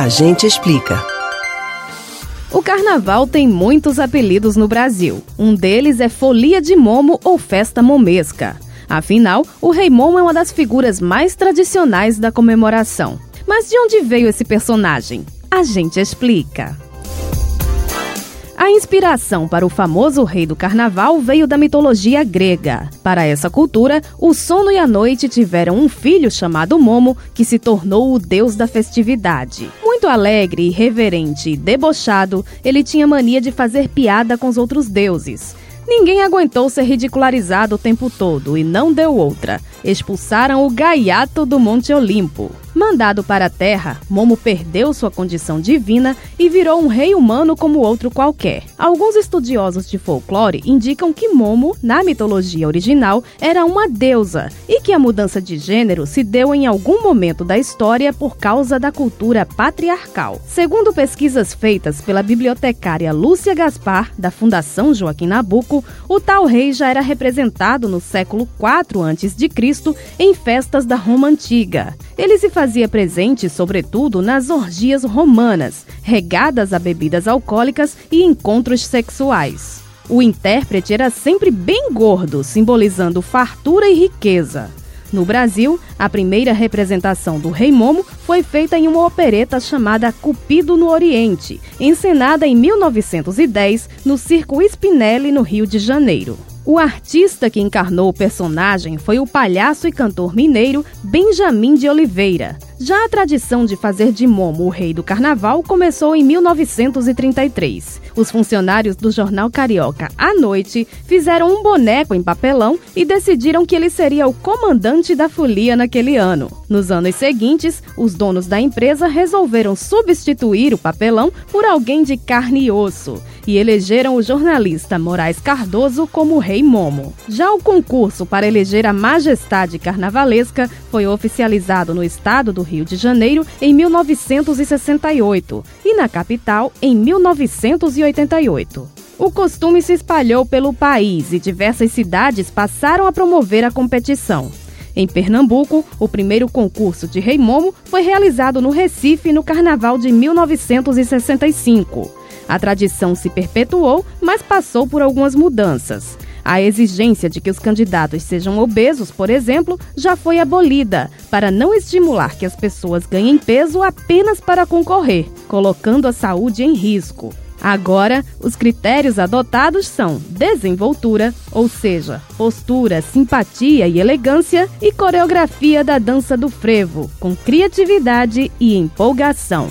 A gente explica. O carnaval tem muitos apelidos no Brasil. Um deles é Folia de Momo ou Festa Momesca. Afinal, o Rei Momo é uma das figuras mais tradicionais da comemoração. Mas de onde veio esse personagem? A gente explica. A inspiração para o famoso rei do carnaval veio da mitologia grega. Para essa cultura, o sono e a noite tiveram um filho chamado Momo, que se tornou o deus da festividade. Muito alegre, irreverente e debochado, ele tinha mania de fazer piada com os outros deuses. Ninguém aguentou ser ridicularizado o tempo todo e não deu outra. Expulsaram o gaiato do Monte Olimpo. Mandado para a Terra, Momo perdeu sua condição divina e virou um rei humano como outro qualquer. Alguns estudiosos de folclore indicam que Momo, na mitologia original, era uma deusa e que a mudança de gênero se deu em algum momento da história por causa da cultura patriarcal. Segundo pesquisas feitas pela bibliotecária Lúcia Gaspar, da Fundação Joaquim Nabuco, o tal rei já era representado no século IV a.C. em festas da Roma Antiga. Ele se fazia presente, sobretudo, nas orgias romanas, regadas a bebidas alcoólicas e encontros sexuais. O intérprete era sempre bem gordo, simbolizando fartura e riqueza. No Brasil, a primeira representação do Rei Momo foi feita em uma opereta chamada Cupido no Oriente, encenada em 1910 no Circo Spinelli, no Rio de Janeiro. O artista que encarnou o personagem foi o palhaço e cantor mineiro Benjamin de Oliveira. Já a tradição de fazer de Momo o rei do carnaval começou em 1933. Os funcionários do jornal carioca À Noite fizeram um boneco em papelão e decidiram que ele seria o comandante da folia naquele ano. Nos anos seguintes, os donos da empresa resolveram substituir o papelão por alguém de carne e osso e elegeram o jornalista Moraes Cardoso como Rei Momo. Já o concurso para eleger a majestade carnavalesca foi oficializado no estado do Rio de Janeiro em 1968 e na capital em 1988. O costume se espalhou pelo país e diversas cidades passaram a promover a competição. Em Pernambuco, o primeiro concurso de Rei Momo foi realizado no Recife no Carnaval de 1965. A tradição se perpetuou, mas passou por algumas mudanças. A exigência de que os candidatos sejam obesos, por exemplo, já foi abolida, para não estimular que as pessoas ganhem peso apenas para concorrer, colocando a saúde em risco. Agora, os critérios adotados são desenvoltura, ou seja, postura, simpatia e elegância, e coreografia da dança do frevo, com criatividade e empolgação.